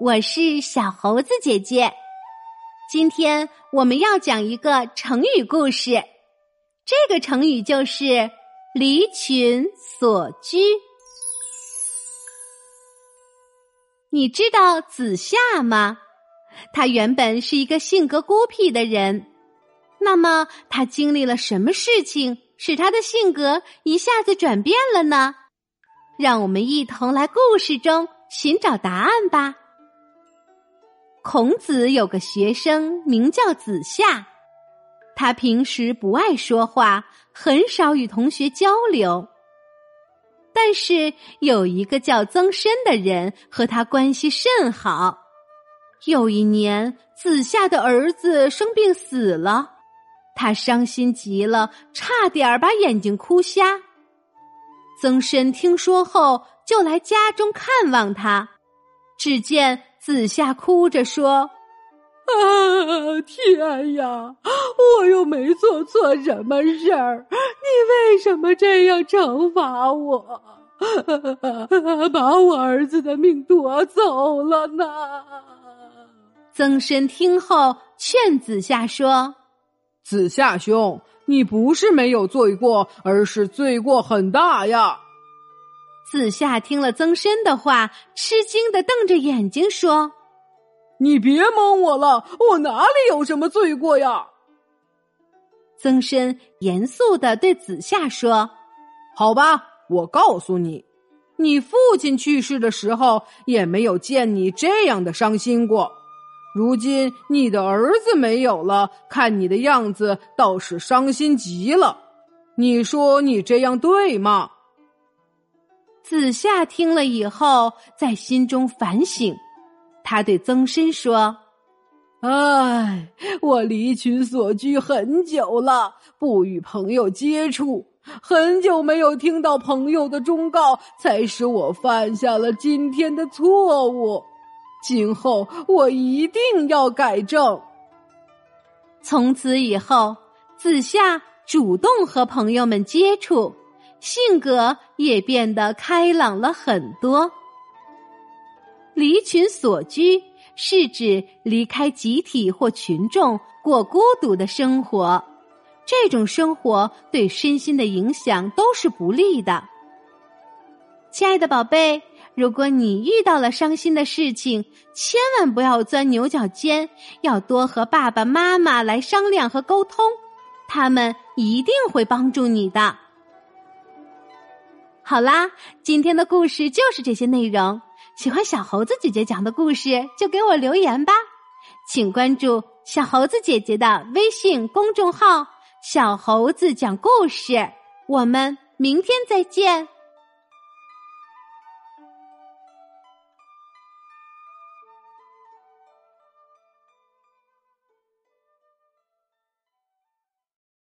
我是小猴子姐姐。今天我们要讲一个成语故事，这个成语就是“离群所居”。你知道子夏吗？他原本是一个性格孤僻的人，那么他经历了什么事情，使他的性格一下子转变了呢？让我们一同来故事中寻找答案吧。孔子有个学生名叫子夏，他平时不爱说话，很少与同学交流。但是有一个叫曾参的人和他关系甚好。有一年，子夏的儿子生病死了，他伤心极了，差点把眼睛哭瞎。曾参听说后，就来家中看望他。只见子夏哭着说：“啊，天呀，我又没做错什么事儿，你为什么这样惩罚我，把我儿子的命夺走了呢？”曾参听后劝子夏说：“子夏兄。”你不是没有罪过，而是罪过很大呀！子夏听了曾参的话，吃惊的瞪着眼睛说：“你别蒙我了，我哪里有什么罪过呀？”曾参严肃的对子夏说：“好吧，我告诉你，你父亲去世的时候，也没有见你这样的伤心过。”如今你的儿子没有了，看你的样子倒是伤心极了。你说你这样对吗？子夏听了以后，在心中反省，他对曾参说：“唉，我离群所居很久了，不与朋友接触，很久没有听到朋友的忠告，才使我犯下了今天的错误。”今后我一定要改正。从此以后，子夏主动和朋友们接触，性格也变得开朗了很多。离群所居是指离开集体或群众，过孤独的生活。这种生活对身心的影响都是不利的。亲爱的宝贝。如果你遇到了伤心的事情，千万不要钻牛角尖，要多和爸爸妈妈来商量和沟通，他们一定会帮助你的。好啦，今天的故事就是这些内容。喜欢小猴子姐姐讲的故事，就给我留言吧。请关注小猴子姐姐的微信公众号“小猴子讲故事”。我们明天再见。